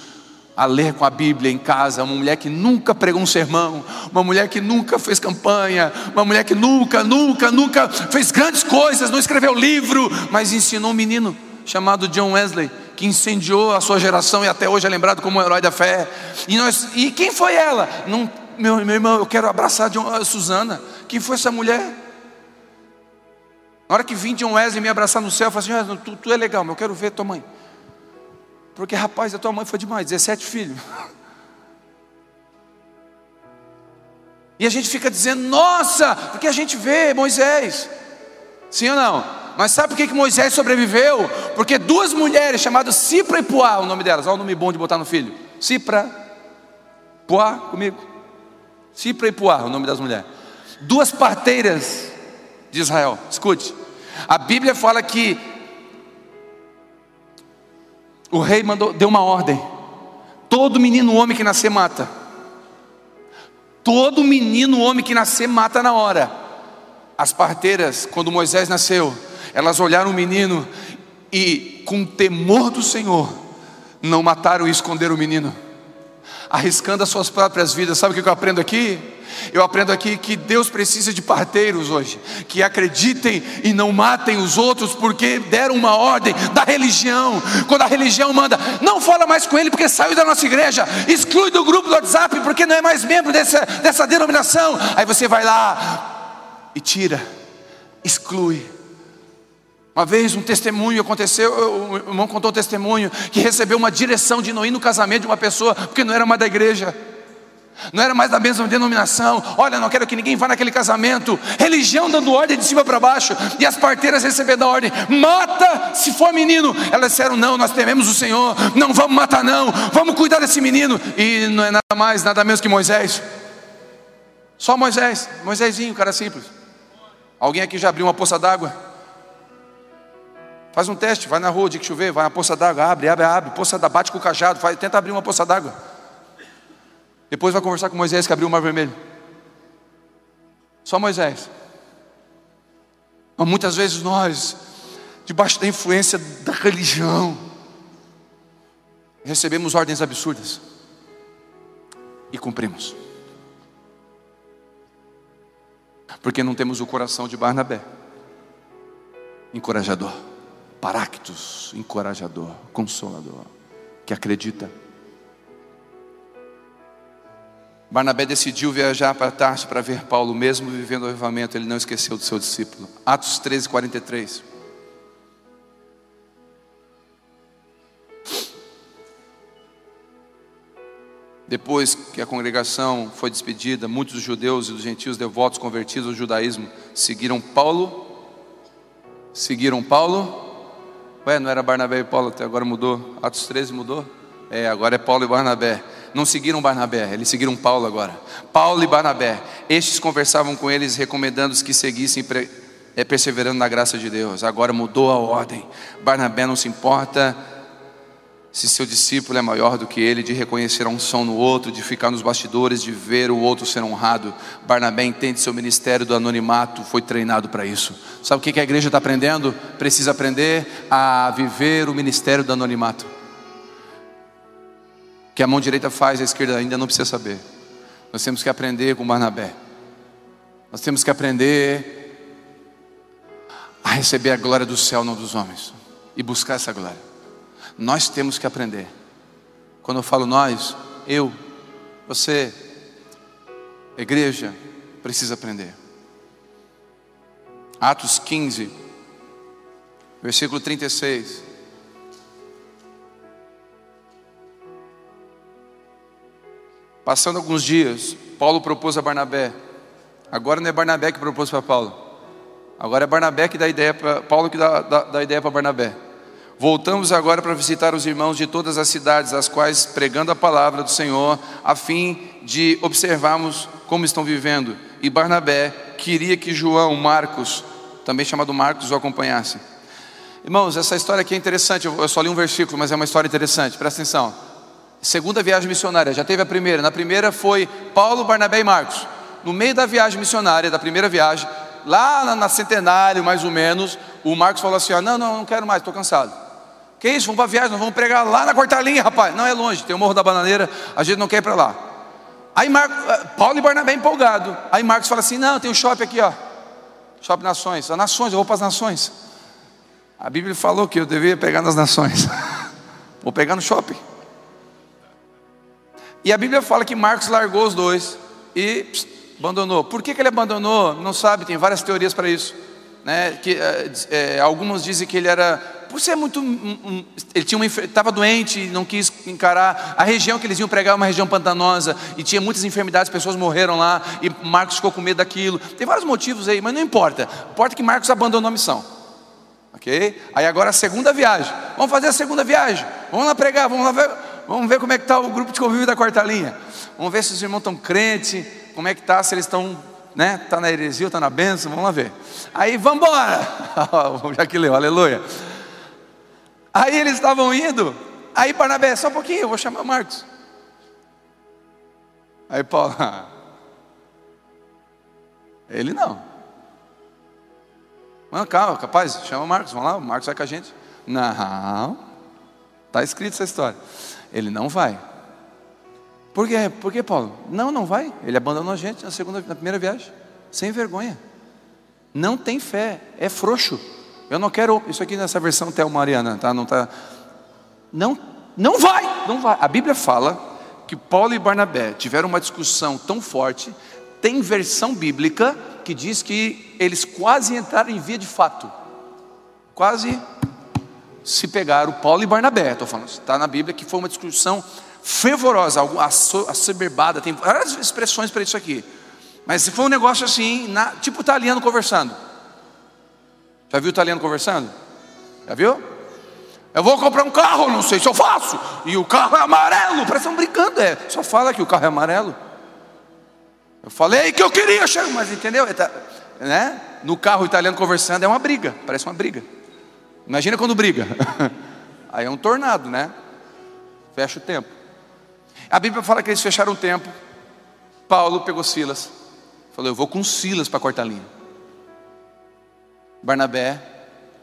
a ler com a Bíblia em casa, uma mulher que nunca pregou um sermão, uma mulher que nunca fez campanha, uma mulher que nunca, nunca, nunca fez grandes coisas, não escreveu livro, mas ensinou um menino chamado John Wesley, que incendiou a sua geração e até hoje é lembrado como um herói da fé. E, nós, e quem foi ela? Não, meu, meu irmão, eu quero abraçar John, a Suzana. Quem foi essa mulher? Na hora que vim John Wesley me abraçar no céu, eu falei assim: tu, tu é legal, mas eu quero ver tua mãe. Porque, rapaz, a tua mãe foi demais, 17 filhos. E a gente fica dizendo, nossa, porque a gente vê Moisés. Sim ou não? Mas sabe por que, que Moisés sobreviveu? Porque duas mulheres chamadas Cipra e Puá, o nome delas, olha o nome bom de botar no filho. Cipra, Puá, comigo. Cipra e Puá, o nome das mulheres. Duas parteiras de Israel. Escute. A Bíblia fala que o rei mandou, deu uma ordem: todo menino homem que nascer mata. Todo menino homem que nascer mata na hora. As parteiras, quando Moisés nasceu, elas olharam o menino e, com temor do Senhor, não mataram e esconderam o menino, arriscando as suas próprias vidas. Sabe o que eu aprendo aqui? Eu aprendo aqui que Deus precisa de parteiros hoje, que acreditem e não matem os outros porque deram uma ordem da religião. Quando a religião manda, não fala mais com ele porque saiu da nossa igreja, exclui do grupo do WhatsApp porque não é mais membro dessa, dessa denominação. Aí você vai lá e tira, exclui. Uma vez um testemunho aconteceu, o irmão contou um testemunho que recebeu uma direção de não ir no casamento de uma pessoa porque não era mais da igreja não era mais da mesma denominação. Olha, não quero que ninguém vá naquele casamento. Religião dando ordem de cima para baixo. E as parteiras recebendo a ordem: mata se for menino. Elas disseram: não, nós tememos o Senhor. Não vamos matar, não. Vamos cuidar desse menino. E não é nada mais, nada menos que Moisés. Só Moisés, Moisésinho, cara simples. Alguém aqui já abriu uma poça d'água? Faz um teste, vai na rua, de que chover, vai na poça d'água, abre, abre, abre, poça d'água, bate com o cajado, faz, tenta abrir uma poça d'água. Depois vai conversar com Moisés que abriu o mar vermelho. Só Moisés. Mas muitas vezes nós, debaixo da influência da religião, recebemos ordens absurdas e cumprimos. Porque não temos o coração de Barnabé, encorajador, Paractus, encorajador, consolador, que acredita Barnabé decidiu viajar para Tarso para ver Paulo, mesmo vivendo o avivamento, ele não esqueceu do seu discípulo. Atos 13, 43. Depois que a congregação foi despedida, muitos judeus e dos gentios devotos convertidos ao judaísmo seguiram Paulo. Seguiram Paulo. Ué, não era Barnabé e Paulo, até agora mudou. Atos 13 mudou? É, agora é Paulo e Barnabé não seguiram Barnabé, eles seguiram Paulo agora. Paulo e Barnabé, estes conversavam com eles, recomendando-os que seguissem. É perseverando na graça de Deus. Agora mudou a ordem. Barnabé não se importa se seu discípulo é maior do que ele, de reconhecer a unção no outro, de ficar nos bastidores, de ver o outro ser honrado. Barnabé entende seu ministério do anonimato, foi treinado para isso. Sabe o que a igreja está aprendendo? Precisa aprender a viver o ministério do anonimato. Que a mão direita faz, a esquerda ainda não precisa saber. Nós temos que aprender com Barnabé. Nós temos que aprender a receber a glória do céu, não dos homens, e buscar essa glória. Nós temos que aprender. Quando eu falo nós, eu, você, igreja, precisa aprender. Atos 15, versículo 36. Passando alguns dias, Paulo propôs a Barnabé. Agora não é Barnabé que propôs para Paulo. Agora é Barnabé que dá ideia para Paulo que dá, dá, dá ideia para Barnabé. Voltamos agora para visitar os irmãos de todas as cidades, as quais pregando a palavra do Senhor, a fim de observarmos como estão vivendo. E Barnabé queria que João, Marcos, também chamado Marcos, o acompanhasse. Irmãos, essa história aqui é interessante. Eu só li um versículo, mas é uma história interessante. Presta atenção. Segunda viagem missionária, já teve a primeira. Na primeira foi Paulo, Barnabé e Marcos. No meio da viagem missionária, da primeira viagem, lá na, Centenário, mais ou menos, o Marcos falou assim: ó, não, não, não quero mais, estou cansado. Que isso, vamos para viagem, nós vamos pregar lá na Cortalinha, rapaz. Não é longe, tem o Morro da Bananeira, a gente não quer ir para lá. Aí Marcos, eh, Paulo e Barnabé empolgado. Aí Marcos fala assim: não, tem um shopping aqui, ó. Shopping Nações. As Nações, eu vou para as Nações. A Bíblia falou que eu devia pegar nas Nações. vou pegar no shopping. E a Bíblia fala que Marcos largou os dois e pss, Abandonou. Por que, que ele abandonou? Não sabe, tem várias teorias para isso. Né? Que, é, algumas dizem que ele era, por ser muito, um, um, ele tinha estava doente, não quis encarar. A região que eles iam pregar é uma região pantanosa e tinha muitas enfermidades, pessoas morreram lá e Marcos ficou com medo daquilo. Tem vários motivos aí, mas não importa. Importa que Marcos abandonou a missão. Ok? Aí agora a segunda viagem. Vamos fazer a segunda viagem. Vamos lá pregar, vamos lá ver, vamos ver como é que está o grupo de convívio da quarta linha. Vamos ver se os irmãos estão crentes como é que tá, se eles estão, né? Tá na heresia, está na bênção, vamos lá ver. Aí vamos embora. Já que leu, aleluia. Aí eles estavam indo, aí Barnabé, só um pouquinho, eu vou chamar Marcos. Aí Paulo, ele não. Mano, calma, capaz, chama Marcos, vamos lá, o Marcos vai com a gente. Não, está escrito essa história. Ele não vai. Por quê? Por quê, Paulo? Não, não vai. Ele abandonou a gente na segunda, na primeira viagem. Sem vergonha. Não tem fé, é frouxo. Eu não quero isso aqui nessa versão Theo Mariana, tá? Não tá. Não, não vai, não vai. A Bíblia fala que Paulo e Barnabé tiveram uma discussão tão forte. Tem versão bíblica que diz que eles quase entraram em via de fato. Quase se pegaram Paulo e Barnabé. Estou falando, está na Bíblia que foi uma discussão fervorosa, assoberbada, tem várias expressões para isso aqui. Mas foi um negócio assim, na, tipo italiano conversando. Já viu o italiano conversando? Já viu? Eu vou comprar um carro, não sei se eu faço. E o carro é amarelo. Parece estão brincando, é. Só fala que o carro é amarelo. Eu falei que eu queria, mas entendeu? Tá, né? No carro italiano conversando é uma briga, parece uma briga. Imagina quando briga. Aí é um tornado, né? Fecha o tempo. A Bíblia fala que eles fecharam o tempo. Paulo pegou Silas. Falou: Eu vou com Silas para cortar linha. Barnabé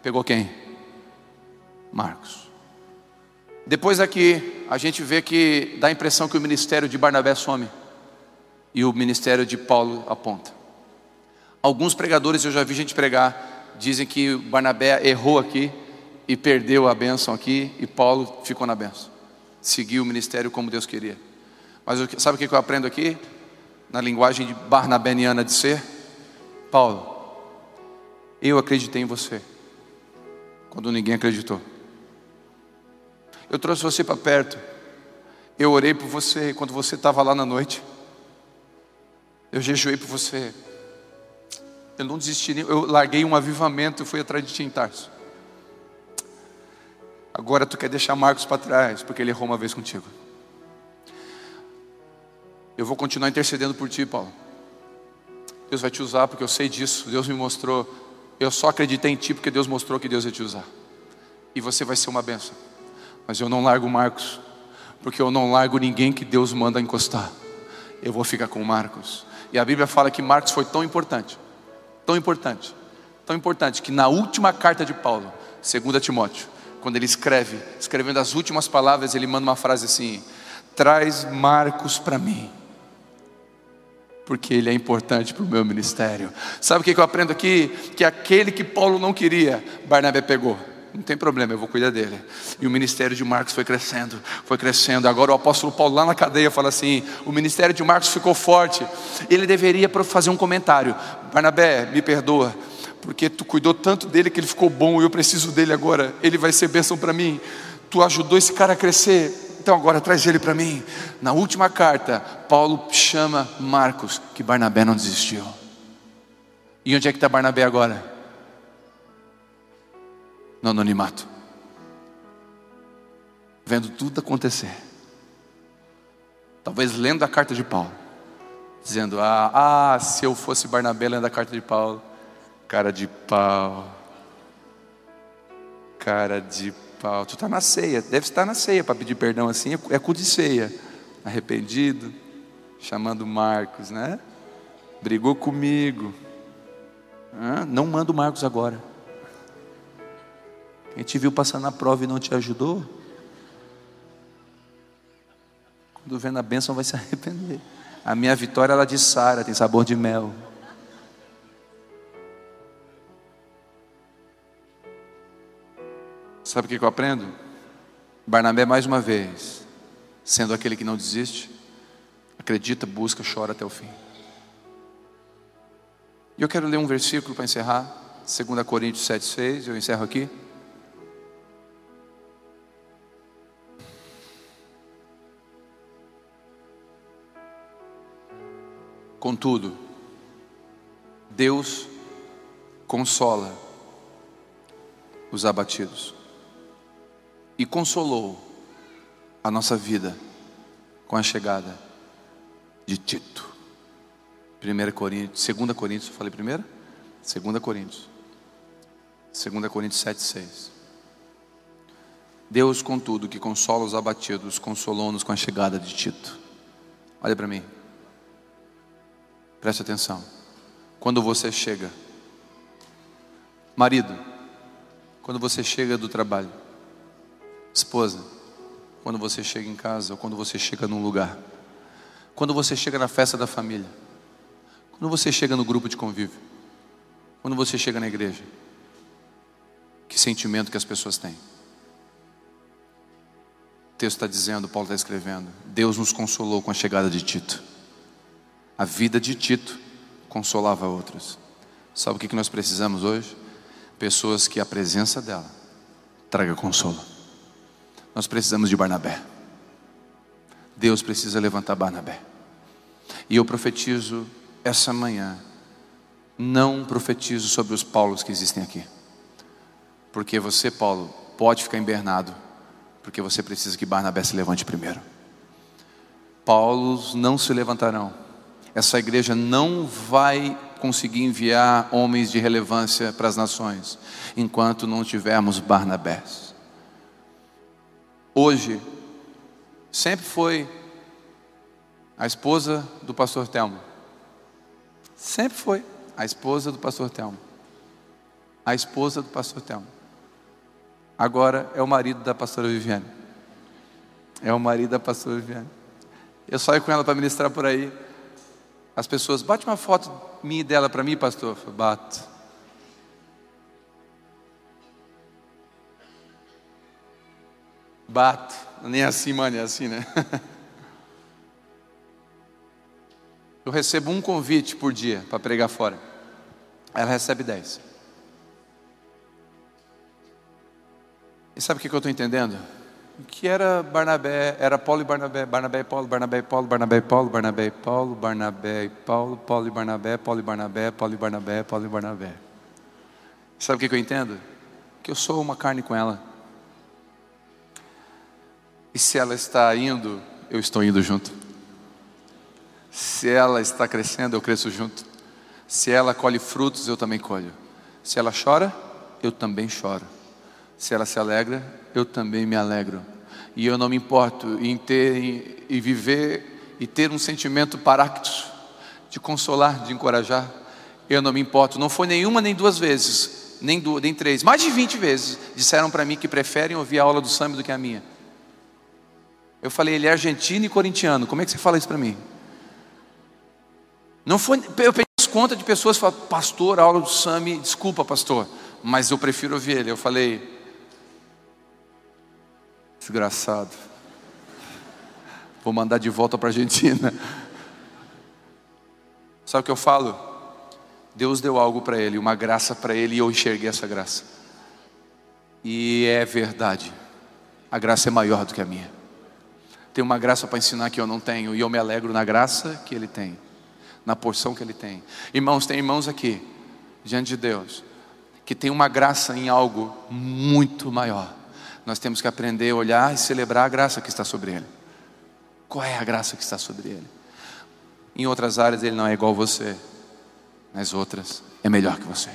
pegou quem? Marcos. Depois aqui, a gente vê que dá a impressão que o ministério de Barnabé some e o ministério de Paulo aponta. Alguns pregadores, eu já vi gente pregar, dizem que Barnabé errou aqui e perdeu a bênção aqui e Paulo ficou na bênção seguir o ministério como Deus queria. Mas sabe o que eu aprendo aqui? Na linguagem de barnabeniana de ser? Paulo, eu acreditei em você, quando ninguém acreditou. Eu trouxe você para perto, eu orei por você quando você estava lá na noite, eu jejuei por você, eu não desisti, eu larguei um avivamento e fui atrás de ti em Tarso. Agora tu quer deixar Marcos para trás, porque ele errou uma vez contigo. Eu vou continuar intercedendo por ti, Paulo. Deus vai te usar, porque eu sei disso. Deus me mostrou Eu só acreditei em ti porque Deus mostrou que Deus ia te usar. E você vai ser uma benção. Mas eu não largo Marcos, porque eu não largo ninguém que Deus manda encostar. Eu vou ficar com Marcos. E a Bíblia fala que Marcos foi tão importante, tão importante, tão importante, que na última carta de Paulo, 2 Timóteo, quando ele escreve, escrevendo as últimas palavras, ele manda uma frase assim: traz Marcos para mim porque ele é importante para o meu ministério. Sabe o que eu aprendo aqui? Que aquele que Paulo não queria, Barnabé pegou. Não tem problema, eu vou cuidar dele. E o ministério de Marcos foi crescendo, foi crescendo. Agora o apóstolo Paulo lá na cadeia fala assim: o ministério de Marcos ficou forte. Ele deveria fazer um comentário: Barnabé, me perdoa, porque tu cuidou tanto dele que ele ficou bom e eu preciso dele agora. Ele vai ser bênção para mim. Tu ajudou esse cara a crescer então agora traz ele para mim. Na última carta, Paulo chama Marcos, que Barnabé não desistiu. E onde é que está Barnabé agora? No anonimato. Vendo tudo acontecer. Talvez lendo a carta de Paulo. Dizendo: Ah, ah se eu fosse Barnabé lendo a carta de Paulo. Cara de pau. Cara de pau Paulo, tu está na ceia, deve estar na ceia para pedir perdão assim, é, é cu de ceia, arrependido, chamando Marcos, né? Brigou comigo, não manda o Marcos agora. Quem te viu passando na prova e não te ajudou, quando vê na bênção vai se arrepender. A minha vitória ela de Sara, tem sabor de mel. Sabe o que eu aprendo? Barnabé, mais uma vez, sendo aquele que não desiste, acredita, busca, chora até o fim. E eu quero ler um versículo para encerrar, 2 Coríntios 7,6, eu encerro aqui. Contudo, Deus consola os abatidos e consolou a nossa vida com a chegada de Tito. 1 Coríntios, 2 Coríntios, eu falei primeiro? 2 Coríntios. 2 Coríntios 7, 6. Deus, contudo, que consola os abatidos, consolou-nos com a chegada de Tito. Olha para mim. Preste atenção. Quando você chega, marido, quando você chega do trabalho, Esposa, quando você chega em casa ou quando você chega num lugar, quando você chega na festa da família, quando você chega no grupo de convívio, quando você chega na igreja, que sentimento que as pessoas têm? O texto está dizendo, Paulo está escrevendo, Deus nos consolou com a chegada de Tito. A vida de Tito consolava outros. Sabe o que nós precisamos hoje? Pessoas que a presença dela traga consolo. Nós precisamos de Barnabé. Deus precisa levantar Barnabé. E eu profetizo essa manhã, não profetizo sobre os Paulos que existem aqui. Porque você, Paulo, pode ficar embernado, porque você precisa que Barnabé se levante primeiro. Paulos não se levantarão. Essa igreja não vai conseguir enviar homens de relevância para as nações enquanto não tivermos Barnabés hoje, sempre foi a esposa do pastor Telmo. Sempre foi a esposa do pastor Telmo. A esposa do pastor Telmo. Agora é o marido da pastora Viviane. É o marido da pastora Viviane. Eu saio com ela para ministrar por aí. As pessoas, bate uma foto minha e dela para mim, pastor. Eu bato. Bato. Nem assim, mano, é assim, né? Eu recebo um convite por dia para pregar fora. Ela recebe dez. E sabe o que eu estou entendendo? Que era Barnabé, era Paulo e Barnabé, Barnabé e Paulo, Barnabé e Paulo, Barnabé e Paulo, Barnabé e Paulo, Barnabé e Paulo, Paulo e Barnabé, Paulo e Barnabé, Paulo e Barnabé, Paulo e Barnabé. Sabe o que eu entendo? Que eu sou uma carne com ela. E se ela está indo, eu estou indo junto. Se ela está crescendo, eu cresço junto. Se ela colhe frutos, eu também colho. Se ela chora, eu também choro. Se ela se alegra, eu também me alegro. E eu não me importo em ter e viver e ter um sentimento paráctito de consolar, de encorajar. Eu não me importo. Não foi nenhuma nem duas vezes, nem, duas, nem três, mais de 20 vezes disseram para mim que preferem ouvir a aula do Sami do que a minha. Eu falei, ele é argentino e corintiano. Como é que você fala isso para mim? Não foi, eu peguei as contas de pessoas que falam, pastor, aula do Sami, desculpa, pastor, mas eu prefiro ouvir ele. Eu falei, Desgraçado. Vou mandar de volta para a Argentina. Sabe o que eu falo? Deus deu algo para ele, uma graça para ele, e eu enxerguei essa graça. E é verdade, a graça é maior do que a minha. Tem uma graça para ensinar que eu não tenho, e eu me alegro na graça que ele tem, na porção que ele tem. Irmãos, tem irmãos aqui, diante de Deus, que tem uma graça em algo muito maior nós temos que aprender a olhar e celebrar a graça que está sobre ele. Qual é a graça que está sobre ele? Em outras áreas ele não é igual a você, nas outras é melhor que você.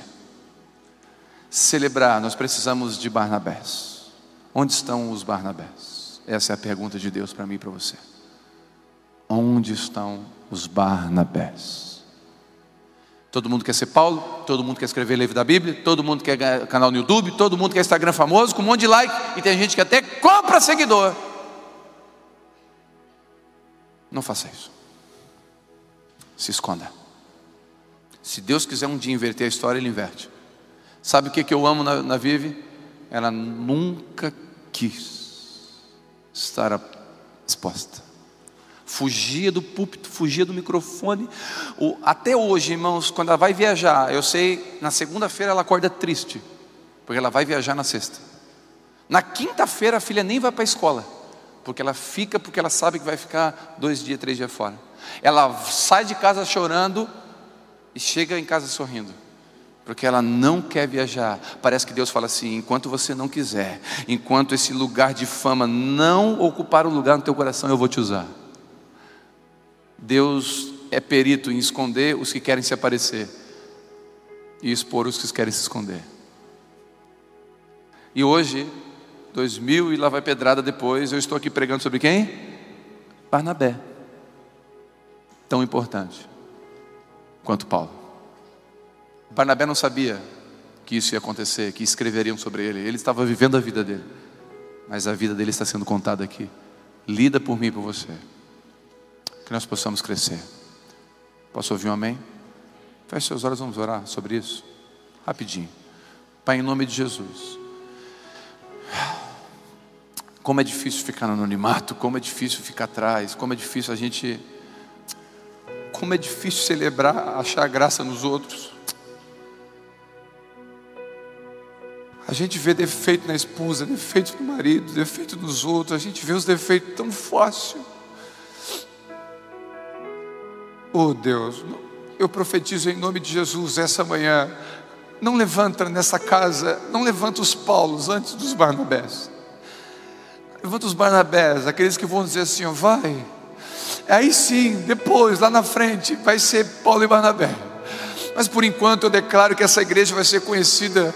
Celebrar, nós precisamos de Barnabés. Onde estão os Barnabés? Essa é a pergunta de Deus para mim e para você. Onde estão os Barnabés? Todo mundo quer ser Paulo, todo mundo quer escrever livro da Bíblia, todo mundo quer canal no YouTube, todo mundo quer Instagram famoso com um monte de like, e tem gente que até compra seguidor. Não faça isso. Se esconda. Se Deus quiser um dia inverter a história, Ele inverte. Sabe o que, eu amo na, na Vive? Ela nunca quis estar exposta fugia do púlpito, fugia do microfone. Até hoje, irmãos, quando ela vai viajar, eu sei, na segunda-feira ela acorda triste, porque ela vai viajar na sexta. Na quinta-feira a filha nem vai para a escola, porque ela fica, porque ela sabe que vai ficar dois dias, três dias fora. Ela sai de casa chorando e chega em casa sorrindo. Porque ela não quer viajar. Parece que Deus fala assim: enquanto você não quiser, enquanto esse lugar de fama não ocupar o lugar no teu coração, eu vou te usar. Deus é perito em esconder os que querem se aparecer e expor os que querem se esconder. E hoje, dois mil e lá vai pedrada depois, eu estou aqui pregando sobre quem? Barnabé. Tão importante quanto Paulo. Barnabé não sabia que isso ia acontecer, que escreveriam sobre ele. Ele estava vivendo a vida dele. Mas a vida dele está sendo contada aqui. Lida por mim e por você que nós possamos crescer. Posso ouvir um amém? Feche seus olhos, vamos orar sobre isso. Rapidinho. Pai, em nome de Jesus. Como é difícil ficar no anonimato, como é difícil ficar atrás, como é difícil a gente. Como é difícil celebrar, achar graça nos outros. A gente vê defeito na esposa, defeito no marido, defeito nos outros, a gente vê os defeitos tão fácil. Oh Deus, eu profetizo em nome de Jesus essa manhã. Não levanta nessa casa, não levanta os Paulos antes dos Barnabés. Levanta os Barnabés, aqueles que vão dizer assim: ó, vai. Aí sim, depois, lá na frente, vai ser Paulo e Barnabé. Mas por enquanto eu declaro que essa igreja vai ser conhecida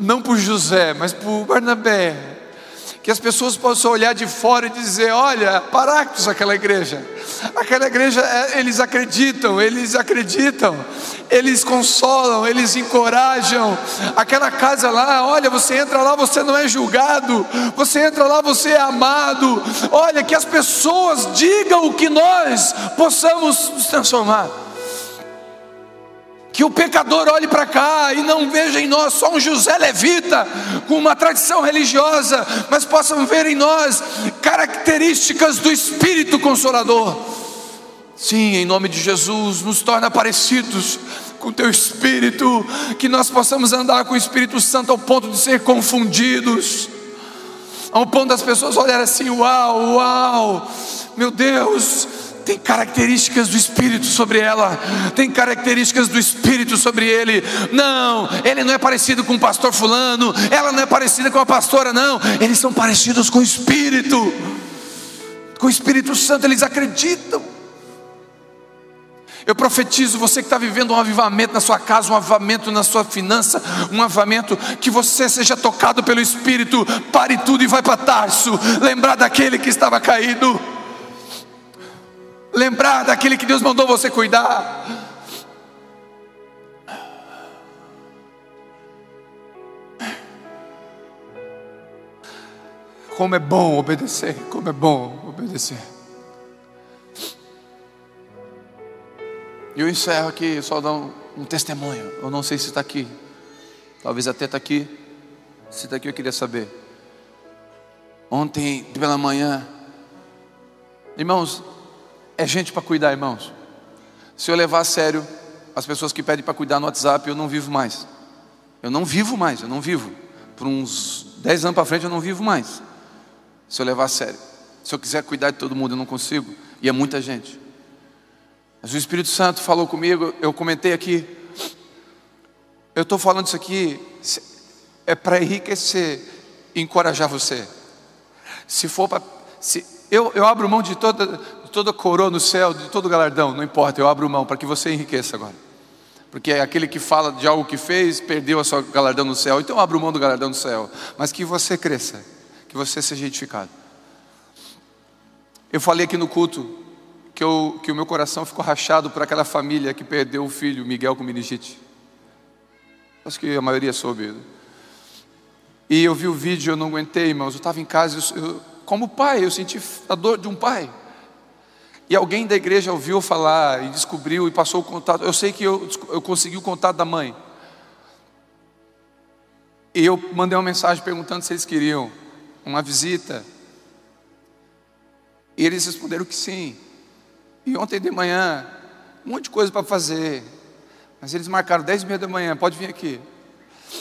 não por José, mas por Barnabé, que as pessoas possam olhar de fora e dizer: olha, Paractos, aquela igreja, aquela igreja, é, eles acreditam, eles acreditam, eles consolam, eles encorajam. Aquela casa lá, olha, você entra lá, você não é julgado, você entra lá, você é amado. Olha, que as pessoas digam o que nós possamos nos transformar. Que o pecador olhe para cá e não veja em nós só um José Levita com uma tradição religiosa, mas possam ver em nós características do Espírito Consolador. Sim, em nome de Jesus, nos torna parecidos com Teu Espírito, que nós possamos andar com o Espírito Santo ao ponto de ser confundidos, ao ponto das pessoas olharem assim: uau, uau, meu Deus, tem características do Espírito sobre ela, tem características do Espírito sobre ele. Não, ele não é parecido com o pastor Fulano, ela não é parecida com a pastora, não, eles são parecidos com o Espírito, com o Espírito Santo, eles acreditam. Eu profetizo você que está vivendo um avivamento na sua casa, um avivamento na sua finança, um avivamento que você seja tocado pelo Espírito, pare tudo e vai para Tarso, lembrar daquele que estava caído, lembrar daquele que Deus mandou você cuidar. Como é bom obedecer, como é bom obedecer. Eu encerro aqui, só dar um, um testemunho. Eu não sei se está aqui. Talvez até está aqui. Se está aqui, eu queria saber. Ontem, pela manhã, irmãos, é gente para cuidar, irmãos. Se eu levar a sério as pessoas que pedem para cuidar no WhatsApp, eu não vivo mais. Eu não vivo mais, eu não vivo. Por uns 10 anos para frente, eu não vivo mais. Se eu levar a sério. Se eu quiser cuidar de todo mundo, eu não consigo. E é muita gente. Mas o Espírito Santo falou comigo, eu comentei aqui. Eu estou falando isso aqui, é para enriquecer encorajar você. Se for para. Eu, eu abro mão de toda, toda coroa no céu, de todo galardão, não importa, eu abro mão para que você enriqueça agora. Porque aquele que fala de algo que fez, perdeu a sua galardão no céu, então abro mão do galardão no céu. Mas que você cresça, que você seja edificado. Eu falei aqui no culto que, eu, que o meu coração ficou rachado por aquela família que perdeu o filho, Miguel, com meningite. Acho que a maioria soube. E eu vi o vídeo, eu não aguentei, irmãos. Eu estava em casa, eu, eu, como pai, eu senti a dor de um pai. E alguém da igreja ouviu falar e descobriu e passou o contato. Eu sei que eu, eu consegui o contato da mãe. E eu mandei uma mensagem perguntando se eles queriam uma visita. E eles responderam que sim. E ontem de manhã, um monte de coisa para fazer. Mas eles marcaram 10 e meia da manhã, pode vir aqui.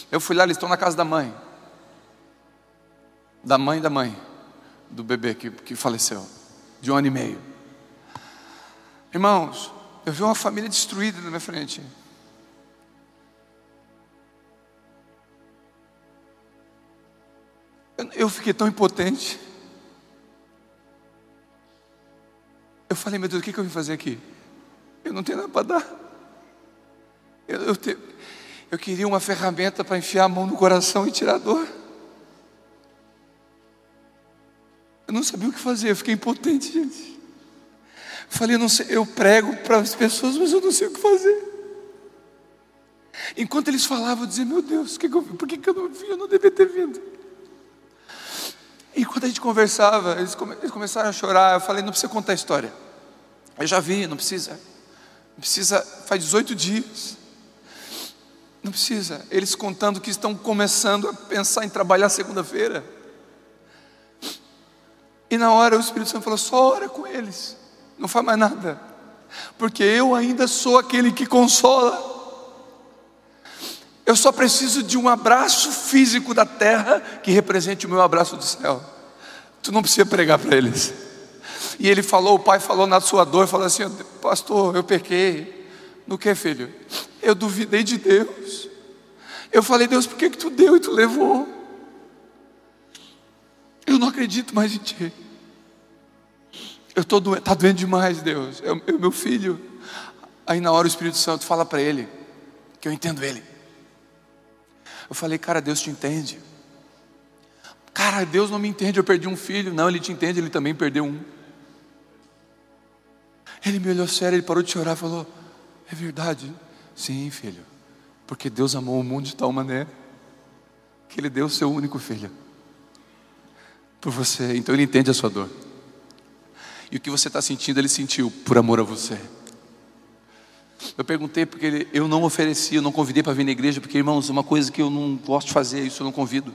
Eu fui lá, eles estão na casa da mãe. Da mãe da mãe, do bebê que, que faleceu, de um ano e meio. Irmãos, eu vi uma família destruída na minha frente. Eu, fiquei tão impotente. Eu falei, meu Deus, o que, que eu vim fazer aqui? Eu não tenho nada para dar. Eu, eu, te, eu queria uma ferramenta para enfiar a mão no coração e tirar a dor. Eu não sabia o que fazer, eu fiquei impotente, gente. Falei, eu, sei, eu prego para as pessoas, mas eu não sei o que fazer. Enquanto eles falavam, eu dizia, meu Deus, que que eu, por que, que eu não vi? Eu não devia ter vindo. E quando a gente conversava, eles, come, eles começaram a chorar. Eu falei, não precisa contar a história. Eu já vi, não precisa. Não precisa, faz 18 dias. Não precisa. Eles contando que estão começando a pensar em trabalhar segunda-feira. E na hora o Espírito Santo falou: só ora com eles, não faz mais nada, porque eu ainda sou aquele que consola. Eu só preciso de um abraço físico da terra que represente o meu abraço do céu. Tu não precisa pregar para eles. E ele falou, o pai falou na sua dor, falou assim: Pastor, eu pequei. No que, filho? Eu duvidei de Deus. Eu falei, Deus, por que, que tu deu e tu levou? Eu não acredito mais em ti. Eu estou doendo, está doendo demais, Deus. É o meu filho. Aí na hora o Espírito Santo fala para ele, que eu entendo ele. Eu falei, cara, Deus te entende. Cara, Deus não me entende, eu perdi um filho. Não, Ele te entende, Ele também perdeu um. Ele me olhou sério, ele parou de chorar e falou: É verdade? Sim, filho. Porque Deus amou o mundo de tal maneira que Ele deu o seu único filho por você. Então Ele entende a sua dor. E o que você está sentindo, Ele sentiu por amor a você. Eu perguntei porque ele, eu não ofereci, eu não convidei para vir na igreja, porque, irmãos, uma coisa que eu não gosto de fazer, isso eu não convido.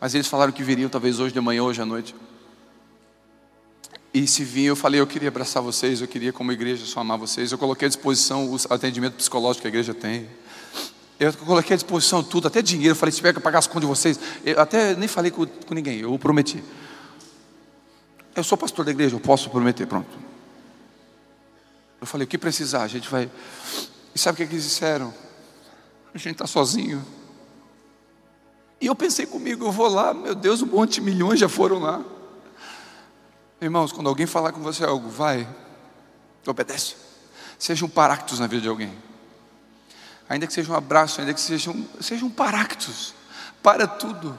Mas eles falaram que viriam talvez hoje de manhã, hoje à noite. E se vinha, eu falei, eu queria abraçar vocês, eu queria como igreja só amar vocês. Eu coloquei à disposição o atendimento psicológico que a igreja tem. Eu coloquei à disposição tudo, até dinheiro. Eu falei, se tiver que pagar as contas de vocês. Eu até nem falei com, com ninguém, eu prometi. Eu sou pastor da igreja, eu posso prometer, pronto. Eu falei, o que precisar, a gente vai. E sabe o que eles disseram? A gente está sozinho. E eu pensei comigo, eu vou lá, meu Deus, um monte de milhões já foram lá. Irmãos, quando alguém falar com você algo, vai, obedece. Seja um paractus na vida de alguém. Ainda que seja um abraço, ainda que seja um, seja um paractus. Para tudo.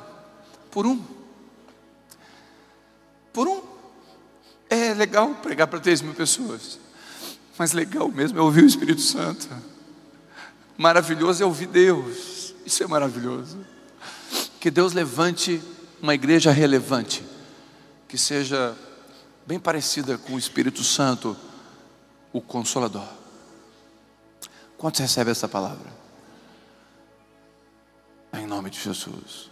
Por um. Por um. É legal pregar para 3 mil pessoas. Mas legal mesmo é ouvir o Espírito Santo. Maravilhoso é ouvir Deus. Isso é maravilhoso. Que Deus levante uma igreja relevante, que seja bem parecida com o Espírito Santo, o Consolador. Quantos recebem essa palavra? Em nome de Jesus.